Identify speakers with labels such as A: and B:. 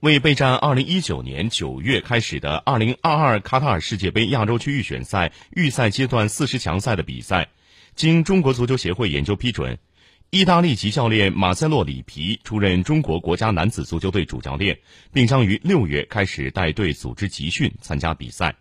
A: 为备战二零一九年九月开始的二零二二卡塔尔世界杯亚洲区预选赛预赛阶段四十强赛的比赛经中国足球协会研究批准意大利籍教练马塞洛里皮出任中国国家男子足球队主教练并将于六月开始带队组织集训参加比赛。